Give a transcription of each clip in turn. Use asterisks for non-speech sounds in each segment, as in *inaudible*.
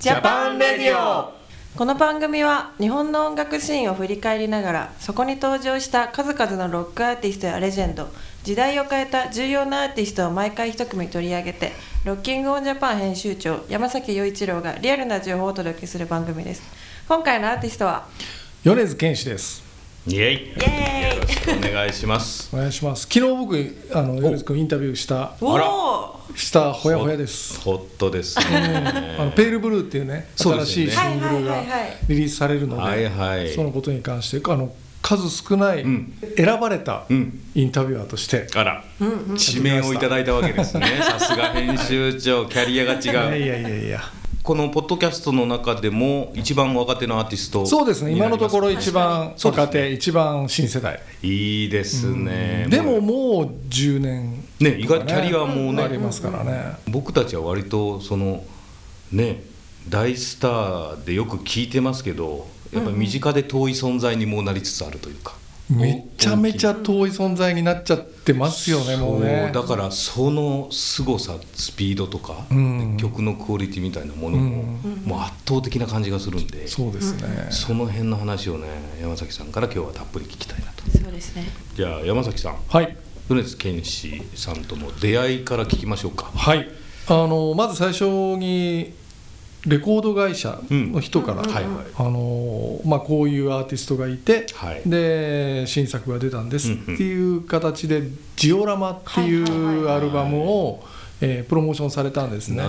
Japan Radio。この番組は日本の音楽シーンを振り返りながらそこに登場した数々のロックアーティストやレジェンド時代を変えた重要なアーティストを毎回一組取り上げて ROCKIN'ON JAPAN 編集長山崎洋一郎がリアルな情報をお届けする番組です。今回のアーティストは？米津玄師ですイエイ。よろしくお願いします。お願いします。昨日僕あの米津君インタビューしたしたほやほやです。ホットですね。あのペールブルーっていうねそうで新しいシングルがリリースされるので、はいはい。そのことに関してあの数少ないん。選ばれたうん。インタビュアーとして、あら、指名をいただいたわけですね。さすが編集長キャリアがいやい違うやいやいやこのポッドキャストの中でも一番若手のアーティストそうですね。今のところ一番若手、一番新世代、いいですね。でももう10年ね。意外とキャリアもねありますからね、僕たちは割とそのね大スターでよく聞いてますけどやっぱり身近で遠い存在にもうなりつつあるというか、めちゃめちゃ遠い存在になっちゃってますよねもうね。そうだからその凄さスピードとか、うん。曲のクオリティみたいなものも,、もう圧倒的な感じがするんでそそうですね、の辺の話をね山崎さんから今日はたっぷり聞きたいなと。そうですね。じゃあ山崎さんはい。米津玄師さんとの出会いから聞きましょうか。はい。あのまず最初にレコード会社の人から、あのまあ、こういうアーティストがいて、はい。で新作が出たんですっていう形で「ジオラマ」っていうアルバムを、えープロモーションされたんですね。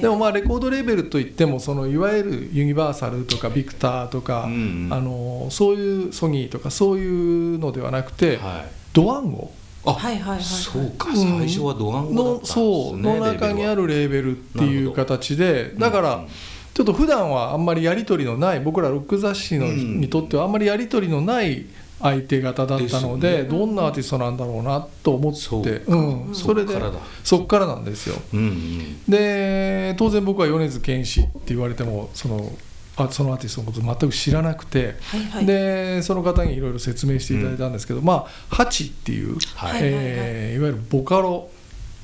でもまあレコードレーベルといってもそのいわゆるユニバーサルとかビクターとか、うんうん。あのそういうソニーとかそういうのではなくて、はい。ドワンゴあ、はいはいはいはい。そうか。うん最初はドワンゴだったんのですねそう。の中にあるレーベルっていう形でだから、うんちょっと普段はあんまりやり取りのない僕らロック雑誌の、うん。にとってはあんまりやり取りのない相手方だったのでね。どんなアーティストなんだろうなと思って。そうん、それでそっからだ。そっからなんですよ。うんうん。で当然僕は米津玄師って言われてもそのあそのアーティストのこと全く知らなくて、はいはい。でその方にいろいろ説明していただいたんですけど、まあハチっていう、はい。えーいわゆるボカロ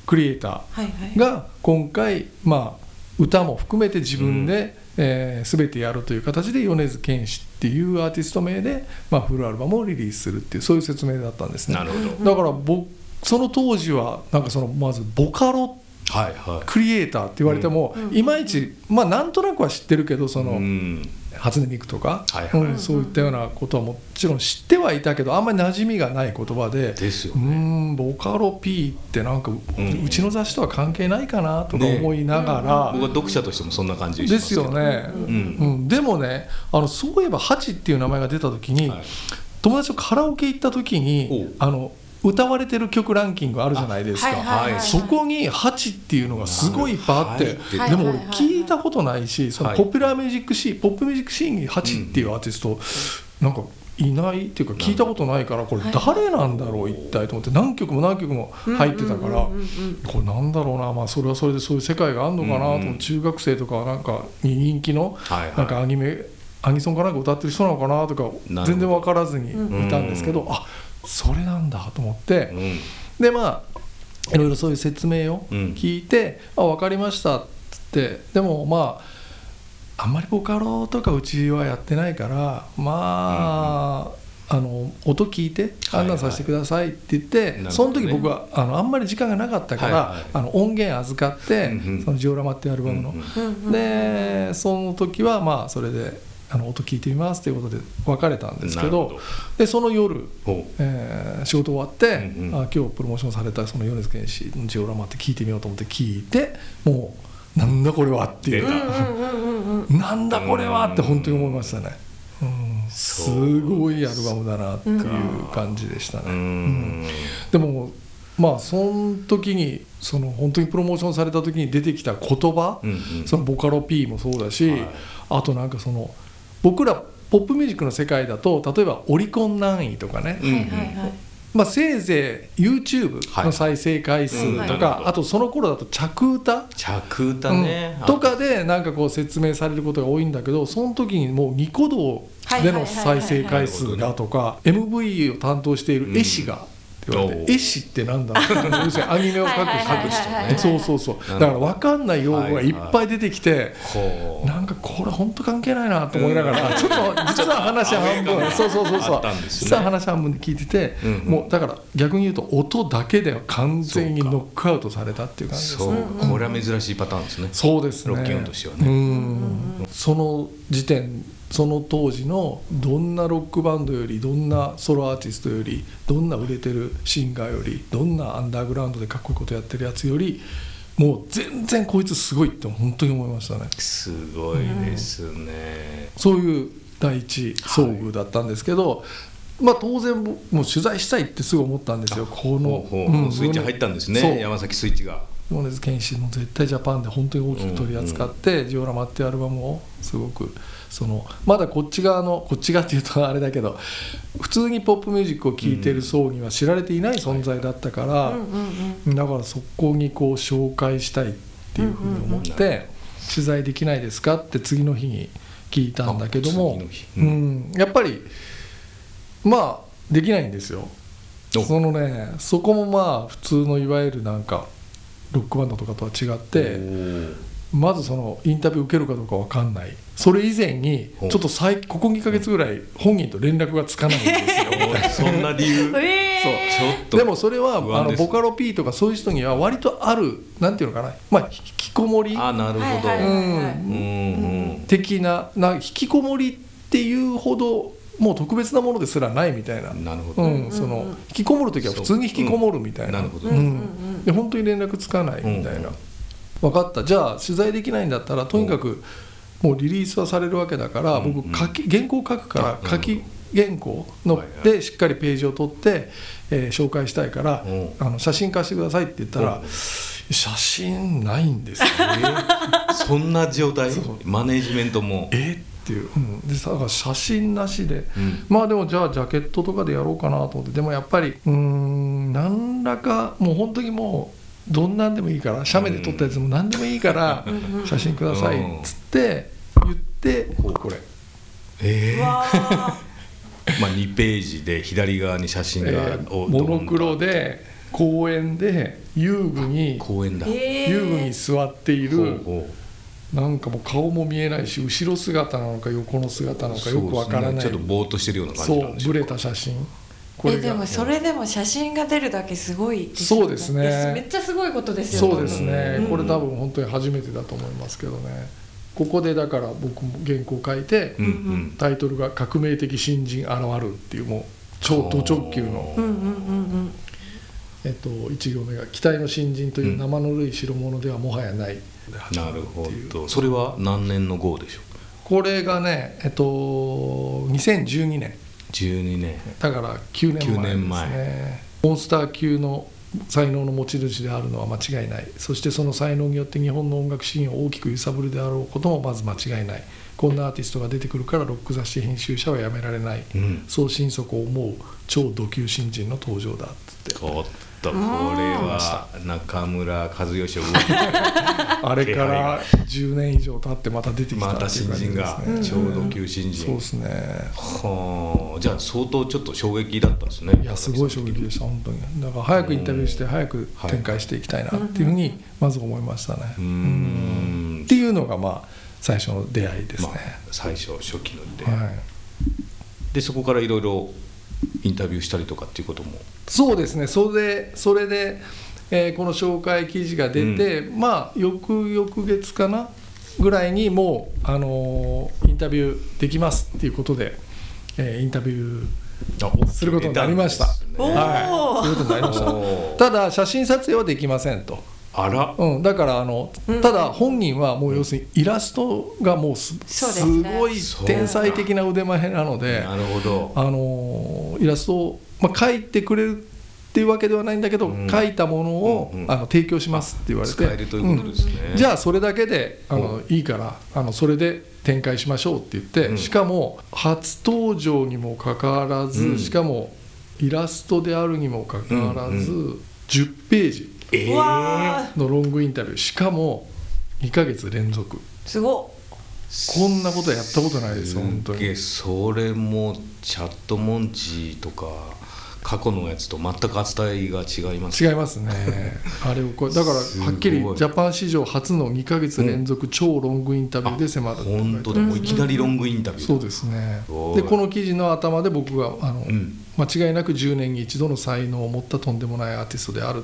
クリエイターはいはいが今回、まあ、歌も含めて自分で、えー全てやるという形で米津玄師っていうアーティスト名で、まあ、フルアルバムをリリースするっていうそういう説明だったんですね。なるほど。だから僕その当時はなんかそのまずボカロはいはい。クリエイターって言われても、いまいちまあなんとなくは知ってるけどその、うん。初音ミクとか、はいはい。うんそういったようなことはもちろん知ってはいたけどあんまり馴染みがない言葉でですよね。んボカロ P ってなんかう,、ん。ちの雑誌とは関係ないかなとか思いながら、僕は読者としてもそんな感じしでますけどすよね、うん。うん。でもねあのそういえば「ハチ」っていう名前が出た時に、はい。友達とカラオケ行った時にあの歌われてる曲ランキングあるじゃないですか。はいはいそこに「ハチ」っていうのがすごいいっぱい。あって、はい。でも俺はいはいはい聞いたことないしそのはい。ポピュラーミュージックシーンポップミュージックシーンに「ハチ」っていうアーティストなんかいないっていうか聞いたことないからこれ誰なんだろう一体と思って何曲も何曲も入ってたからうんうんうんうんこれなんだろうな。まあそれはそれでそういう世界があるのかなと中学生とかなんかに人気のなんかアニメアニソンかなんか歌ってる人なのかなとか全然分からずにいたんですけどあそれなんだと思ってうん。でまあいろいろそういう説明をうん。聞いて「あ分かりました」っつってでもまああんまりボカロとかうちはやってないからまあ、あの音聞いて判断させてくださいって言って、なるほどね。その時僕はあのあんまり時間がなかったから、はいはい。あの音源預かって、うんうん。そのジオラマっていうアルバムの、うんうんうんうん。でその時はまあそれであの音聞いてみますということで別れたんですけどでその夜、えー仕事終わって、うんうん。あ今日プロモーションされたその米津玄師のジオラマって聞いてみようと思って聞いてもうなんだこれはっていう。出た。うんうんうんうんなんだこれはって本当に思いましたね、うん、すごいアルバムだなっていう感じでしたね、う。ーん。でもまあその時にその本当にプロモーションされた時に出てきた言葉、うんうん。そのボカロ P もそうだし、はい。あとなんかその僕らポップミュージックの世界だと例えばオリコン何位とかね、うん。はいはいはい。まあ、せいぜい YouTube の再生回数はいとうん。なるほどかあとその頃だと着歌。着歌ね、うん。とかでなんかこう説明されることが多いんだけどその時にもうニコ動での再生回数がとか MV を担当している絵師がって言われて絵師ってなんだろう。要するにアニメを描くはい。はいはいはい描く人ね。そうそうそう。だから分かんない用語がいっぱい出てきて、ほうなんかこれ本当関係ないなと思いながら、ちょっと実は話半分。そうそうそうそう。実は話半分で聞いてて、うんうん。もうだから逆に言うと音だけで完全にノックアウトされたっていう感じですそう。ね。これは珍しいパターンですね。そうですね。ロッキンオンとしてはうねん。その時点その当時のどんなロックバンドよりどんなソロアーティストよりどんな売れてるシンガーよりどんなアンダーグラウンドでかっこいいことやってるやつよりもう全然こいつすごいって本当に思いましたね。すごいですね。そういう第一遭遇だったんですけど、まあ当然もう取材したいってすぐ思ったんですよ。このスイッチ入ったんですね。山崎スイッチが。米津玄師の絶対ジャパンで本当に大きく取り扱って、ジオラマっていうアルバムをすごくそのまだこっち側のこっち側っていうとあれだけど普通にポップミュージックを聴いてる層には知られていない存在だったから、だからそこにこう紹介したいっていうふうに思って、取材できないですかって次の日に聞いたんだけどもううん。ん、やっぱりまあできないんですよ。お。そのねそこもまあ普通のいわゆるなんかロックバンドとかとは違ってまずそのインタビュー受けるかどうか分かんないそれ以前におちょっと最ここ2か月ぐらい本人と連絡がつかないんですよ。*laughs* そんな理由？*laughs* そう。ーちょっとでもそれはあのボカロ P とかそういう人には割とあるなんていうのかな、まあ、引きこもり。あなるほど。うん。的なな引きこもりっていうほどもう特別なものですらないみたいな、なるほど。うん、その引きこもる時は普通に引きこもるみたいな。なるほど。うん。うんうんで本当に連絡つかないみたいな、うん分かった。じゃあ取材できないんだったらとにかくもうリリースはされるわけだから、うん僕書き原稿書くからあ書き原稿のでしっかりページを取って、えー紹介したいから、う。んあの写真貸してくださいって言ったら、う。ん写真ないんですよえー *laughs* そんな状態？マネージメントも。え？っていう、うん、でだから写真なしで、うん。まあでもじゃあジャケットとかでやろうかなと思って。でもやっぱりうーん何らかもう本当にもうどんなんでもいいから写メで撮ったやつも何でもいいからうん。写真くださいっつって言ってこれ、えー。うわー。*laughs* まあ2ページで左側に写真がえーおモノクロで公園で遊具に公園だ。えー。遊具に座っているなんかもう顔も見えないし後ろ姿なのか横の姿なのかよくわからない。ね。ちょっとぼーっとしてるような感じなんでしょうそうブレた写真えでもそれでも写真が出るだけすごいそうですね。めっちゃすごいことですよ。そうですね、うん。これ多分本当に初めてだと思いますけどね。ここでだから僕も原稿書いて、うんうん。タイトルが「革命的新人現る」っていうもう超ド直球の、うんうんうんえっと、1行目が「期待の新人という生ぬるい代物ではもはやない」で始まなるほど。それは何年の号でしょう？これがねえっと2012年12年。だから9年前です9年前。ねモンスター級の才能の持ち主であるのは間違いない。そしてその才能によって日本の音楽シーンを大きく揺さぶるであろうこともまず間違いない。こんなアーティストが出てくるからロック雑誌編集者はやめられない、うん。そう心底思う超ド級新人の登場だっつってとこれは中村和義を *laughs* あれから10年以上経ってまた出てきたまた新人がちょうど級新人。そうですね。はあ。じゃあ相当ちょっと衝撃だったんですね。いやすごい衝撃でした本当に。だから早くインタビューして早く展開していきたいなっていうふうにまず思いましたね、うーん。っていうのがまあ最初の出会いですね。まあ、最初初期ので、はい、でそこからいろいろインタビューしたりとかっていうこともそうですねそれでそれで、えーこの紹介記事が出て、まあ翌々月かなぐらいにもう、あのーインタビューできますっていうことで、えーインタビューすることになりました。おーはい、そういうことになりました。ただ写真撮影はできませんと。あら。うん、だからあのただ本人はもう要するにイラストがもうす,、そうですね。ごい天才的な腕前なのでなるほど。あのイラストを、まあ、描いてくれるっていうわけではないんだけど、うん。描いたものを、うんうん。あの提供しますって言われて。使えるということですね、うん。じゃあそれだけであのいいからあのそれで展開しましょうって言って、うん。しかも初登場にもかかわらず、うん。しかもイラストであるにもかかわらず、うん10ページえうわのロングインタビュー。しかも2ヶ月連続。ーすごこんなことやったことないですす本当に。それもチャットモンチーとか過去のやつと全く扱いが違います。違いますね。*laughs* あれをこれだからはっきりジャパン史上初の2か月連続超ロングインタビューで迫る本当だ。もういきなりロングインタビューそうですね。でこの記事の頭で僕があの、うん。間違いなく10年に一度の才能を持ったとんでもないアーティストである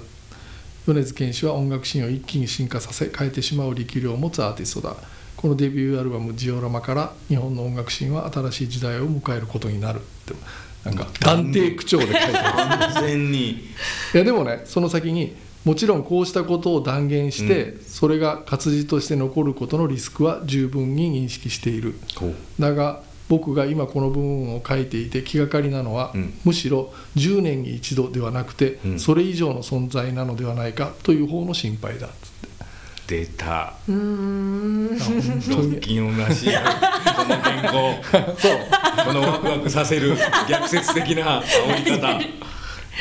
米津玄師は音楽シーンを一気に進化させ変えてしまう力量を持つアーティストだ。このデビューアルバム「ジオラマ」から日本の音楽シーンは新しい時代を迎えることになるって。なんか断定口調で書いてある。完全に。いやでもねその先にもちろんこうしたことを断言して、それが活字として残ることのリスクは十分に認識している。だが僕が今この部分を書いていて気がかりなのは、うん。むしろ10年に一度ではなくて、うん。それ以上の存在なのではないかという方の心配だ。っつって出た。うーん。あ本当ロッにキンらしい。この原稿。*laughs* そう。このワクワクさせる逆説的な煽り方。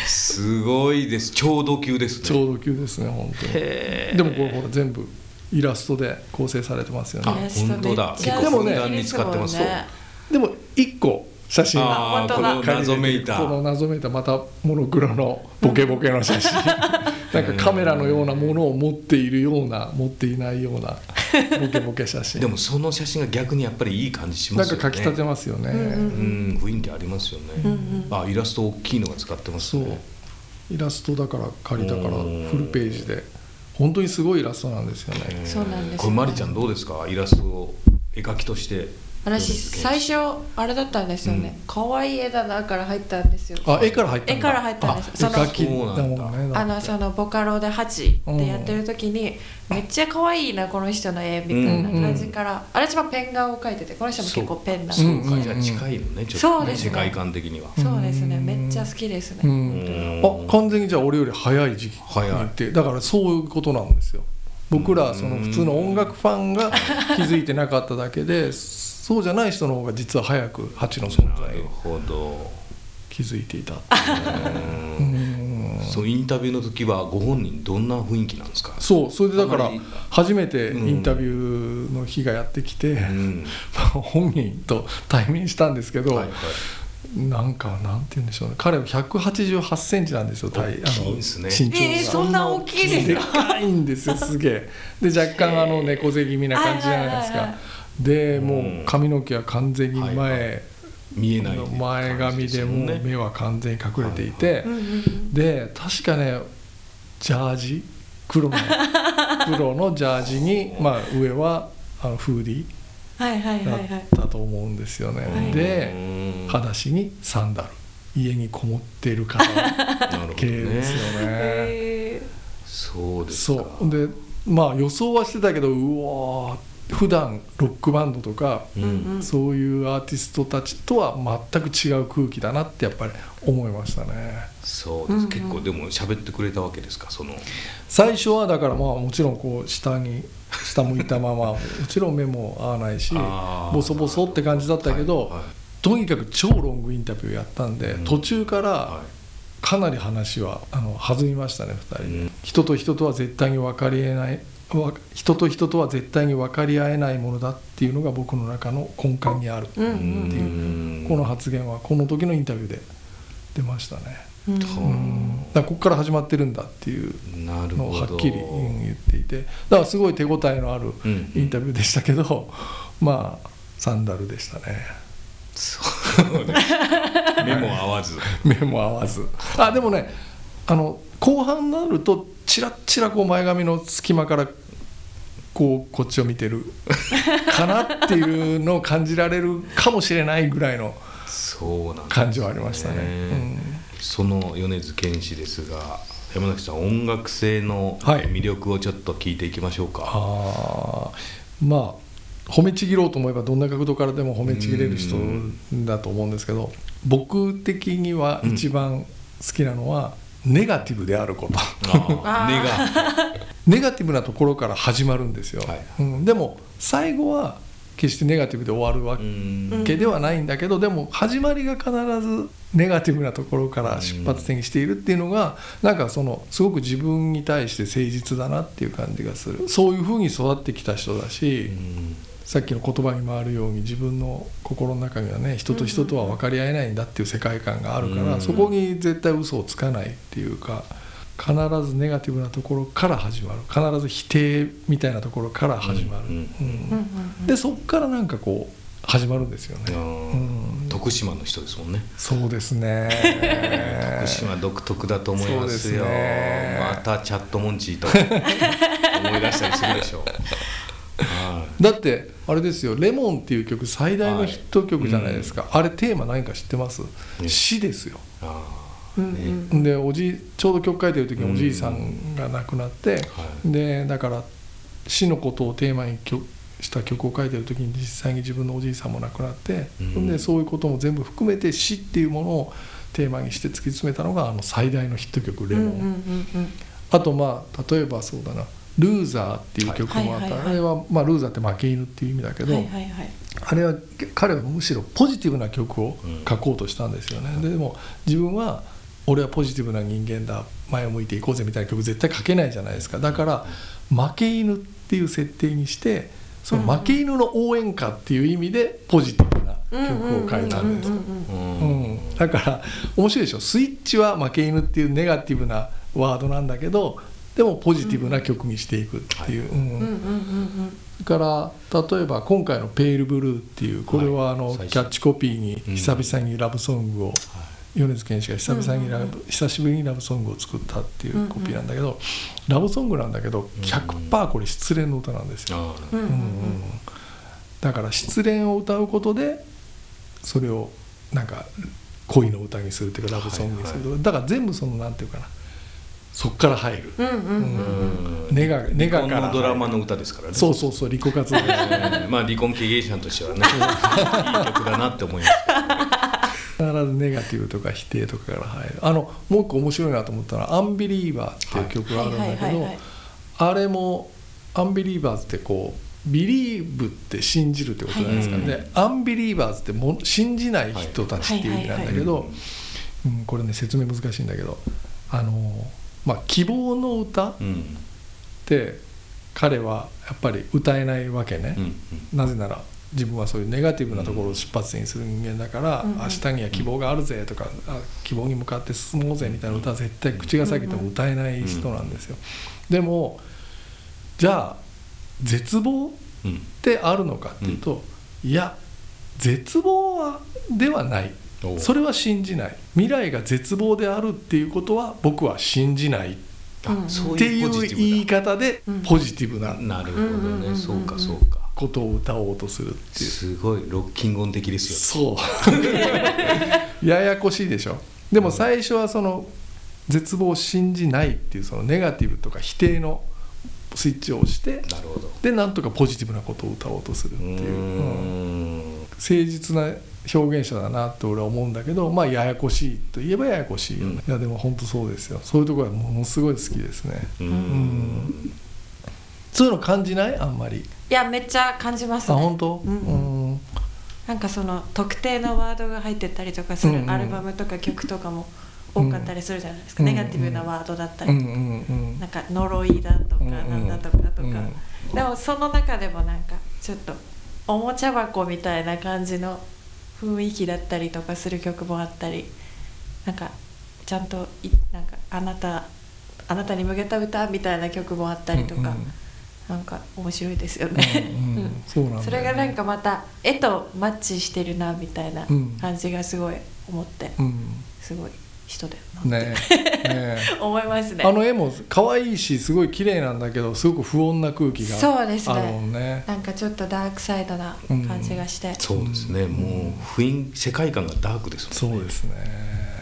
すごいです。超度級ですね。ちょうど級ですね本当に。でもこれほら全部イラストで構成されてますよあね本当だ。結構ふんだんに使ってます。ねでも1個写真がああこの謎めいた。この謎めいたまたモノクロのボケボケの写真。*laughs* なんかカメラのようなものを持っているような持っていないようなボケボケ写真。でもその写真が逆にやっぱりいい感じしますよね。なんか書き立てますよね、うん雰囲気ありますよね、うんうんあイラスト大きいのが使ってますそう。ねイラストだから借りたからうん。フルページで。本当にすごいイラストなんですよね。えー。そうなんですよね。これマリちゃんどうですか？イラストを絵描きとして私最初あれだったんですよね。可愛、い絵だなから入ったんですよ。あ絵から入ったんだ。絵から入ったんです。あそのあのそのボカロで8でやってる時にめっちゃ可愛いなこの人の絵みたいな感じから、あれ一番ペン画を描いててこの人も結構ペンなそうかじゃあ近いのねちょっとそうですね。世界観的には。そうですね。めっちゃ好きですね、うん。あ完全にじゃあ俺より早い時期に早い行って。だからそういうことなんですよ。僕らその普通の音楽ファンが気づいてなかっただけで *laughs* そうじゃない人の方が実は早くハチの存在を気づいていたそうインタビューの時はご本人どんな雰囲気なんですか？そうそれでだから初めてインタビューの日がやってきて、うん。*laughs* 本人と対面したんですけど、はいはい。なんかなんて言うんでしょうね。彼は188センチなんですよ体大きいんですね。身長が、えーそんな大きいですでかかいんですよすげえ。で若干あの猫背気味な感じじゃないですかでもう髪の毛は完全に前、はいは見えない前髪でもう目は完全に隠れていて、うんうんうん。で確かねジャージ黒の *laughs* 黒のジャージに、まあ、上はあのフーディはいはいーだはいはいったと思うんですよね、はいでうん裸足にサンダル。家にこもっている方 *laughs* 系ですよね。ね。へそうですか。そう。でまあ予想はしてたけどうわー普段ロックバンドとか、そういうアーティストたちとは全く違う空気だなってやっぱり思いましたね。そうです、うんうん。結構でも喋ってくれたわけですか？その。最初はだからまあもちろんこう下に下向いたまま *laughs* もちろん目も合わないしボソボソって感じだったけど、はいはい。とにかく超ロングインタビューやったんで、うん。途中からはかなり話はあの弾みましたね2人で、うん。人と人とは絶対に分かりえないわ人と人とは絶対に分かり合えないものだっていうのが僕の中の根幹にある、っていう。この発言はこの時のインタビューで出ましたね、うん。だからここから始まってるんだっていうなるのをほど。はっきりうん言っていて。だからすごい手応えのあるうんインタビューでしたけど、まあサンダルでしたね。そう。*laughs* ね。目も合わず。目も合わず。あでもねあの後半になるとチラッチラこう前髪の隙間からこうこっちを見てる。かなっていうのを感じられるかもしれないぐらいの感じはありましたね。うん。その米津玄師ですが山崎さん音楽性のはい。魅力をちょっと聞いていきましょうか、あー。まあ褒めちぎろうと思えばどんな角度からでも褒めちぎれる人だと思うんですけど僕的には一番好きなのはネガティブであること。ネガ。*laughs* ティブなところから始まるんですよ、はいうん、でも最後は決してネガティブで終わるわうん。けではないんだけど、でも始まりが必ずネガティブなところから出発点にしているっていうのがなんかそのすごく自分に対して誠実だなっていう感じがする。そういうふうに育ってきた人だし、さっきの言葉にもあるように自分の心の中にはね人と人とは分かり合えないんだっていう世界観があるから、うんそこに絶対嘘をつかないっていうか必ずネガティブなところから始まる。必ず否定みたいなところから始まる、でそこからなんかこう始まるんですよね、うんうん。徳島の人ですもんね。そうですね。*laughs* 徳島独特だと思いますよ。またチャットモンチーと思い出したりするでしょう。はだってあれですよ「レモン」っていう曲最大のヒット曲じゃないですか、あれテーマ何か知ってます、ね。死ですよ。ねんうん。でおじいちょうど曲書いてる時におじいさんが亡くなって、はい。でだから死のことをテーマに曲した曲を書いてる時に実際に自分のおじいさんも亡くなって、うん。でそういうことも全部含めて死っていうものをテーマにして突き詰めたのがあの最大のヒット曲「レモン」うんうんうんうん。あとまあ例えばそうだな「ルーザー」っていう曲もあった、あれは、まあ、ルーザーって負け犬っていう意味だけど、はいはいはい。あれは彼はむしろポジティブな曲を書こうとしたんですよね、ででも自分は俺はポジティブな人間だ。前を向いていこうぜみたいな曲絶対書けないじゃないですか。だから負け犬っていう設定にしてその負け犬の応援歌っていう意味でポジティブな曲を書いたんです。だから面白いでしょ。スイッチは負け犬っていうネガティブなワードなんだけどでもポジティブな曲にしていくっていう、うん。うん。から例えば今回の「ペールブルー」っていうこれはあのはい。キャッチコピーに久々にラブソングを米津玄師が久々にラブ久しぶりにラブソングを作ったっていうコピーなんだけどラブソングなんだけど100%これ失恋の歌なんですよ。うんうんうん。だから失恋を歌うことでそれをなんか恋の歌にするっていうかラブソングにする、だから全部そのなんていうかなそっから入る、うんうんうん。うん。ネガネガ離婚からのドラマの歌ですからね。そうそうそう離婚活動。うんまあ離婚経験者としてはね *laughs* いい曲だなって思います。必ずネガティブとか否定とかから入る。あのもう一個面白いなと思ったのは「アンビリーバー」っていう曲があるんだけどあれも「アンビリーバーズ」ってこう believe って信じるってことじゃないですか、はい。でアンビリーバーズっても信じない人たちっていう意味なんだけど、はいうん、これね説明難しいんだけどあの、まあ、希望の歌っうんて彼はやっぱり歌えないわけね、うんなぜなら自分はそういうネガティブなところを出発点にする人間だから、うんうん。明日には希望があるぜとか、あ希望に向かって進もうぜみたいな歌は絶対口が裂けても歌えない人なんですよ。でもじゃあ絶望っうん。てあるのかっていうと、いや絶望はではないそれは信じない。未来が絶望であるっていうことは僕は信じない。っていう言い方でうん。ポジティブなだなるほどね。そうかそうか。ことを歌おうとするっていう。すごいロッキング音的ですよ。そう。*laughs* ややこしいでしょ。でも最初はその絶望を信じないっていうそのネガティブとか否定のスイッチを押してなるほど。でなんとかポジティブなことを歌おうとするっていう、うん。誠実な表現者だなって俺は思うんだけどまあややこしいといえばややこしいよね、いやでも本当そうですよ。そういうところはものすごい好きですね。ううん。んそういうの感じない？あんまり、いやめっちゃ感じますね。あ本当？うん。うん。うんなんかその特定のワードが入ってたりとかすうんうん。るアルバムとか曲とかも多かったりするじゃないですか、うん。ネガティブなワードだったりとか、うん。うん。うん。なんか呪いだとかうんうん。なん。だとかとか、うん。でもその中でもなんかちょっとおもちゃ箱みたいな感じの雰囲気だったりとかする曲もあったりなんかちゃんといなんかあなたあなたに向けた歌みたいな曲もあったりとか、うんうん。なんか面白いですよね。それがなんかまた絵とマッチしてるなみたいなうん。感じがすごい思って、うん。すごい人だよなって、ねえ。*laughs* ねえ。思いますね。あの絵も可愛いしすごい綺麗なんだけどすごく不穏な空気がそうですね。あるもんね。なんかちょっとダークサイドな感じがして、そうですね。もう雰囲気世界観がダークですもんね。そうですね。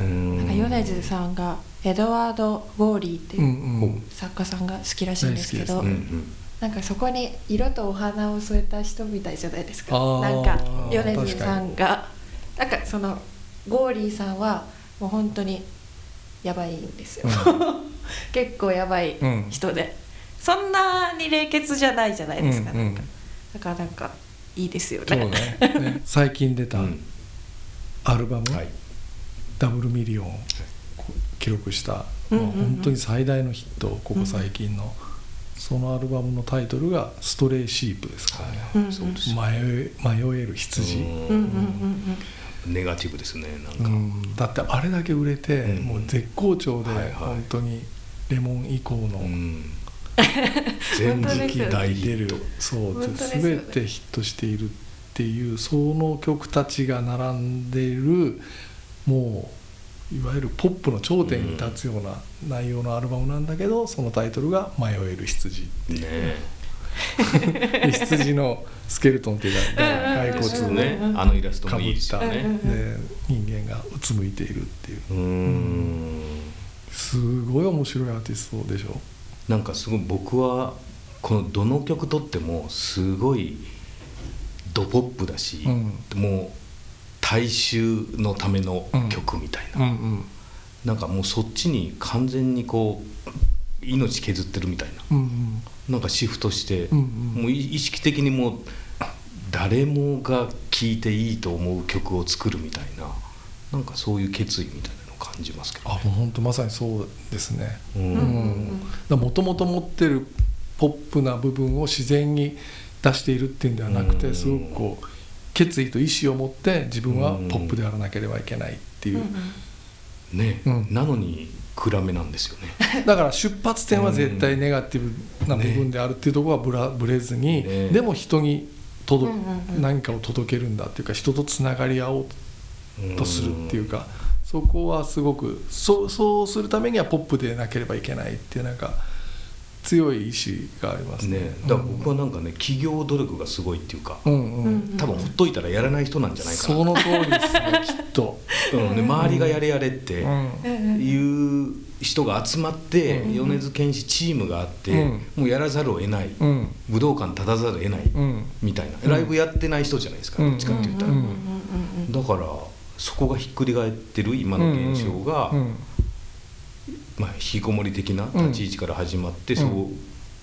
うんなんか米津さんがエドワード・ゴーリーってうんいううん作家さんが好きらしいんですけど、なんかそこに色とお花を添えた人みたいじゃないですか。なんか米津さんがなんかそのゴーリーさんはもう本当にやばいんですよ、*laughs* 結構やばい人で、そんなに冷血じゃないじゃないですか,、うんうん。なんか。だからなんかいいですよね。ね。*laughs* ね。最近出たうん。アルバム、はい。ダブルミリオンを記録した、うんうんうん。もう本当に最大のヒットここ最近の、そのアルバムのタイトルが「ストレイシープ」ですからね、迷え迷える羊、うんうんうんネガティブですねなんか、うん。だってあれだけ売れて、うん。もう絶好調で、はいはい。本当に Lemon 以降の。うん。*laughs* 全時期大出るそう全てヒットしているっていうその曲たちが並んでいるもういわゆるポップの頂点に立つような内容のアルバムなんだけどそのタイトルが「迷える羊」ねで *laughs* 羊のスケルトンっていうか骸骨をね。あのイラストもいいですね。で人間がうつむいているっていう。うーん。すごい面白いアーティストでしょ？なんかすごい僕はこのどの曲とってもすごいドポップだし、うん。もう大衆のための曲みたいな、うんうん。なんかもうそっちに完全にこう命削ってるみたいな。うんうんなんかシフトして、うんうん。もう意識的にもう誰もが聴いていいと思う曲を作るみたいななんかそういう決意みたいなのを感じますけどあもう本当まさにそうですね。ううん。うん。んもともと持ってるポップな部分を自然に出しているっていうんではなくてうん。すごくこう決意と意志を持って自分はポップであらなければいけないっていう。ね、うん。なのに暗めなんですよね。*laughs* だから出発点は絶対ネガティブな部分であるっていうところはぶらぶれずにね。でも人に届うんうんうん。何かを届けるんだっていうか人とつながり合おううんとするっていうかそこはすごくそうそうするためにはポップでなければいけないっていうなんか強い意志がありますね。ね。だから僕はなんかね企業努力がすごいっていうか、うんうん、うん多分ほっといたらやらない人なんじゃないかな。その通りですねきっと。*laughs* うん。で周りがやれやれってうん。いう人が集まって、うん。米津玄師チームがあって、うん。もうやらざるを得ない、うん。武道館立たざるを得ない、うん。みたいな。うん。ライブやってない人じゃないですか、うん。どっちかって言ったら、うんだからそこがひっくり返ってる今の現象が、うんまあ、引きこもり的な立ち位置から始まって、うん。そう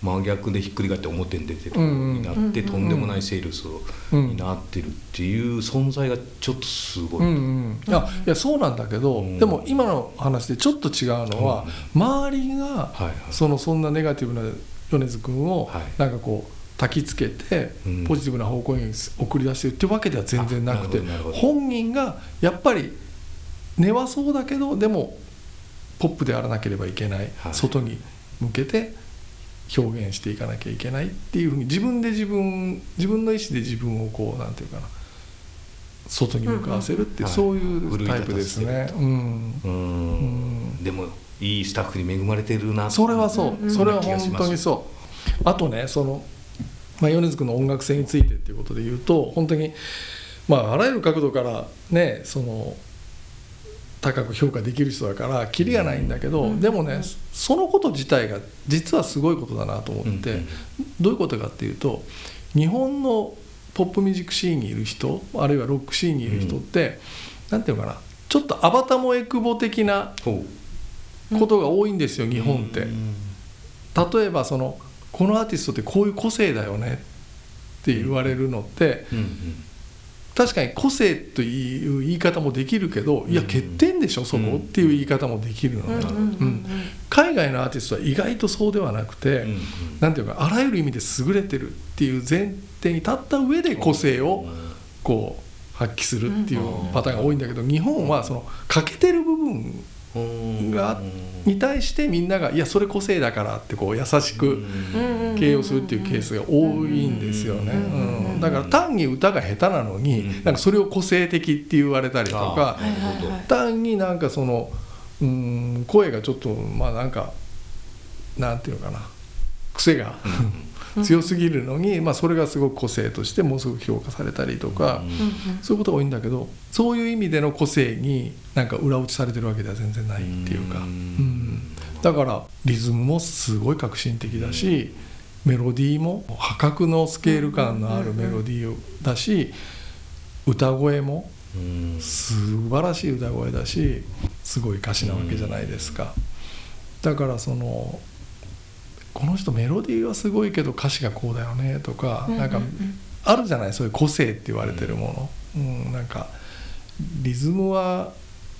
真逆でひっくり返って表に出てるようになって、うんうんとんでもないセールスうんになってるっていう存在がちょっとすごい、うんうん、いやいやそうなんだけど、うん。でも今の話でちょっと違うのは、周りがはいはい。そのそんなネガティブな米津君をはい。なんかこう焚きつけてうん。ポジティブな方向に送り出してるってわけでは全然なくて本人がやっぱり根はそうだけどでもポップであらなければいけない、はい。外に向けて表現していかなきゃいけないっていうふうに自分で自分自分の意思で自分をこうなんていうかな外に向かわせるっていう、うんそういうタイプですね。うん。うん。うん。でもいいスタッフに恵まれてるなそれはそう、それは本当にそう。あとねその、まあ、米津君の音楽性についてっていうことで言うと本当に、まあ、あらゆる角度からねその高く評価できる人だからキリがないんだけど、うん。でもねそのこと自体が実はすごいことだなと思って、うんうんどういうことかっていうと日本のポップミュージックシーンにいる人あるいはロックシーンにいる人って、なんていうのかなちょっとアバタモエクボ的なほことが多いんですよ、日う本って。うん例えばそのこのアーティストってこういう個性だよねって言われるのってうん確かに個性という言い方もできるけどいやうん欠点でしょ？そこ？うん。っていう言い方もできるのね、うん海外のアーティストは意外とそうではなくて、うんうん。なんていうかあらゆる意味で優れてるっていう前提に立った上で個性をこう発揮するっていうパターンが多いんだけど日本はその欠けてる部分うんがに対してみんながいやそれ個性だからってこう優しく形容するっていうケースが多いんですよね、うんうんだから単に歌が下手なのにうん。なんかそれを個性的って言われたりとか単になんかそのうん声がちょっとまあなんかなんていうのかな。癖が強すぎるのに、まあ、それがすごく個性としてものすごく評価されたりとか、そういうことが多いんだけどそういう意味での個性になんか裏打ちされてるわけでは全然ないっていうか、うん。うん。だからリズムもすごい革新的だし、メロディーも破格のスケール感のあるメロディーだし歌声もうん。素晴らしい歌声だしすごい歌詞なわけじゃないですか。だからそのこの人メロディーはすごいけど歌詞がこうだよねとか、なんかあるじゃないそういう個性って言われてるもの、うん。なんかリズムは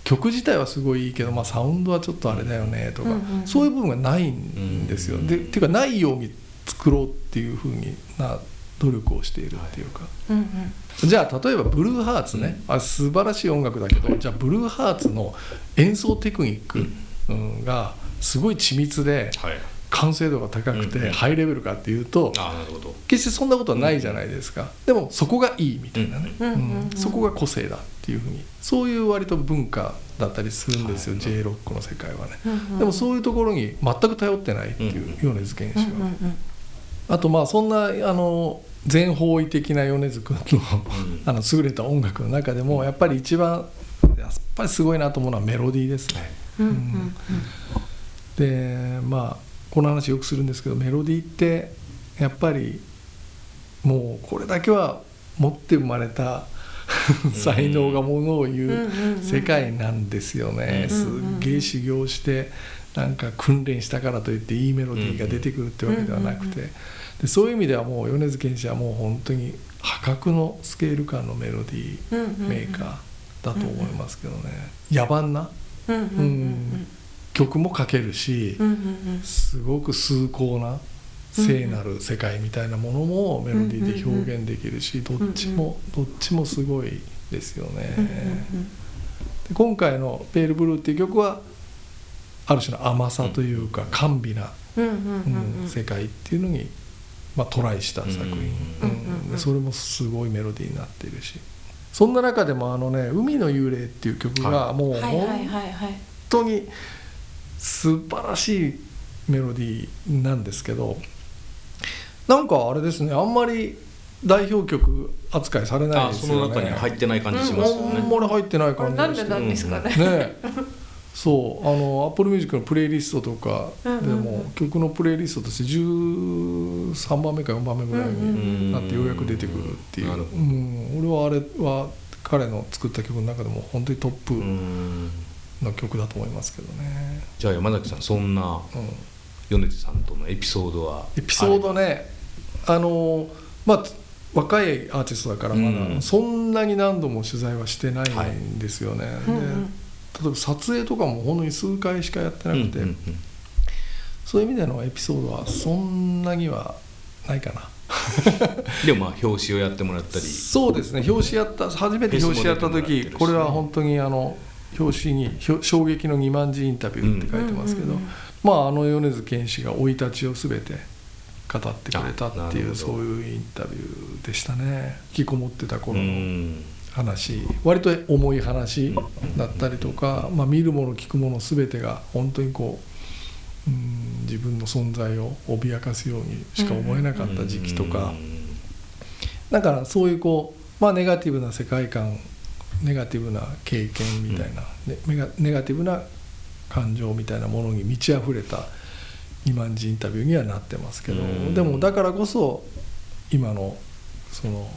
曲自体はすごいいいけど、まあ、サウンドはちょっとあれだよねとか、うんうんうん。そういう部分がないんですよ。うんでっていうかないように作ろうっていうふうにな努力をしているっていうか。うんうん。じゃあ例えばブルーハーツね、あ素晴らしい音楽だけどじゃあブルーハーツの演奏テクニックうんがすごい緻密ではい完成度が高くてハイレベルかっていうとああなるほど。決してそんなことはないじゃないですか。でもそこがいいみたいなね。うんそこが個性だっていうふうに。そういう割と文化だったりするんですよはい J ロックの世界はね。でもそういうところに全く頼ってないっていう。米津玄師はあとまあそんなあの全方位的な米津君のうん。あの優れた音楽の中でもやっぱり一番やっぱりすごいなと思うのはメロディーですね。でまあこの話よくするんですけどメロディーってやっぱりもうこれだけは持って生まれた才能がものを言う世界なんですよね。うんすっげえ修行してなんか訓練したからといっていいメロディーが出てくるってわけではなくて。でそういう意味ではもう米津玄師はもう本当に破格のスケール感のメロディーメーカーだと思いますけどね。野蛮な？うん曲も書けるしうんうんうん。すごく崇高な聖なる世界みたいなものもメロディーで表現できるしどっちもどっちもすごいですよね。うんうんで今回の「ペールブルー」っていう曲はある種の甘さというか甘美な、うんうんうんうん。世界っていうのに、まあ、トライした作品、うんうんうん。でそれもすごいメロディーになっているし。そんな中でもあのね「海の幽霊」っていう曲がはもうはいはい本はいはい。当に素晴らしいメロディーなんですけどなんかあれですねあんまり代表曲扱いされないですよね。の中に入ってない感じしますよあんねまり入ってない感じなんでなんですかね。ね。そうあの Apple Music のプレイリストとかでも曲のプレイリストとして13番目か4番目ぐらいになってようやく出てくるっていう、うん、俺はあれは彼の作った曲の中でも本当にトップうんの曲だと思いますけどね、じゃあ山崎さんそんなうん、米津さんとのエピソードはエピソードねあのまあ若いアーティストだからまうん。だそんなに何度も取材はしてないんですよね、うんうん。で例えば撮影とかも本当に数回しかやってなくて、うんうんうん。そういう意味でのエピソードはそんなにはないかな。*laughs* でもまあ表紙をやってもらったり。そうですね表紙やった初めて表紙やったフェスも出てもらってるしね。時これは本当にあの表紙にひょ「衝撃の2万字インタビュー」って書いてますけど、まああの米津玄師が生い立ちを全て語ってくれたっていうそういうインタビューでしたね。引きこもってたう頃のん。話。割と重い話だったりとか、まあ、見るもの聞くもの全てが本当にこううん自分の存在を脅かすようにしか思えなかった時期とか、だからそういうこう、まあ、ネガティブな世界観ネガティブな経験みたいな、ねネガネガティブな感情みたいなものに満ち溢れた二万字インタビューにはなってますけど、うん。でもだからこそ今のその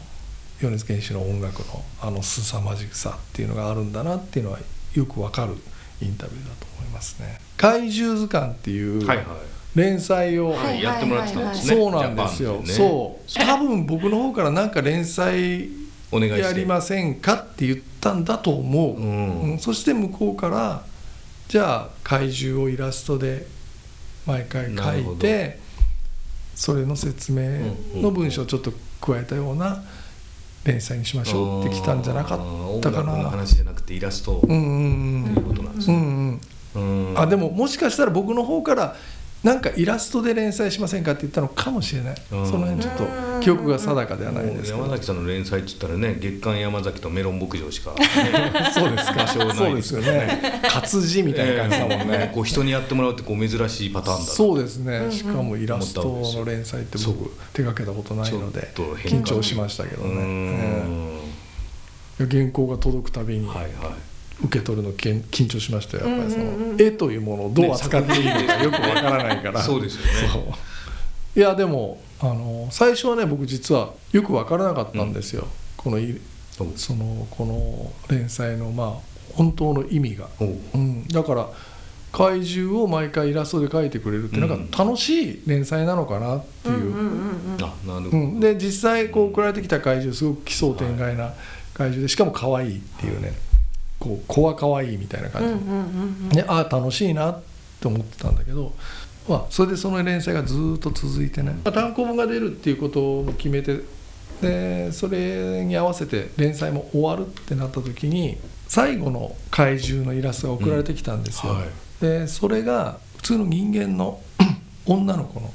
米津玄師の音楽のあの凄まじさっていうのがあるんだなっていうのはよくわかるインタビューだと思いますね。怪獣図鑑っていうはいはい。連載を、はいやってもらってたんですね。そうなんですよ、ね。そう。多分僕の方からなんか連載お願いして。やりませんかって言ったんだと思う、うん。うん。そして向こうからじゃあ怪獣をイラストで毎回書いてそれの説明の文章をちょっと加えたような連載にしましょうってきたんじゃなかったか音楽のな。話じゃなくてイラストうんうんっていうことなんですねうんうんうんあでももしかしたら僕の方からなんかイラストで連載しませんかって言ったのかもしれない、うん。その辺ちょっと記憶が定かではないんですけど。山崎さんの連載って言ったらね月刊山崎とメロン牧場しか、ね、*laughs* そうですか。場所ないそうですよね。活字みたいな感じだもんえーね、*laughs* こう人にやってもらうってこう珍しいパターンだなそうですね、しかもイラストの連載って僕手がけたことないので緊張しましたけどうね、原稿が届くたびに。はいはい受け取るのけん緊張しましたよやっぱりその、うんうんうん絵というものをどう扱っていいのかよくわからないから。そうですよね。そう。いやでもあの最初はね僕実はよく分からなかったんですよ、このいおう。そのこの連載のまあ本当の意味が、おう。うん、だから怪獣を毎回イラストで描いてくれるってなんうんか楽しい連載なのかなっていう、うんうんうんうん。あなるほど、うん。で実際こう送られてきた怪獣すごく奇想天外な怪獣でしかも可愛いっていうねこう子は可愛いみたいな感じ、うんうんうんうん。ね、ああ楽しいなって思ってたんだけど、まあ、それでその連載がずーっと続いてね、まあ単行本が出るっていうことを決めてでそれに合わせて連載も終わるってなった時に最後の怪獣のイラストが送られてきたんですよ、うん。はい。でそれが普通の人間の *clears throat* 女の子の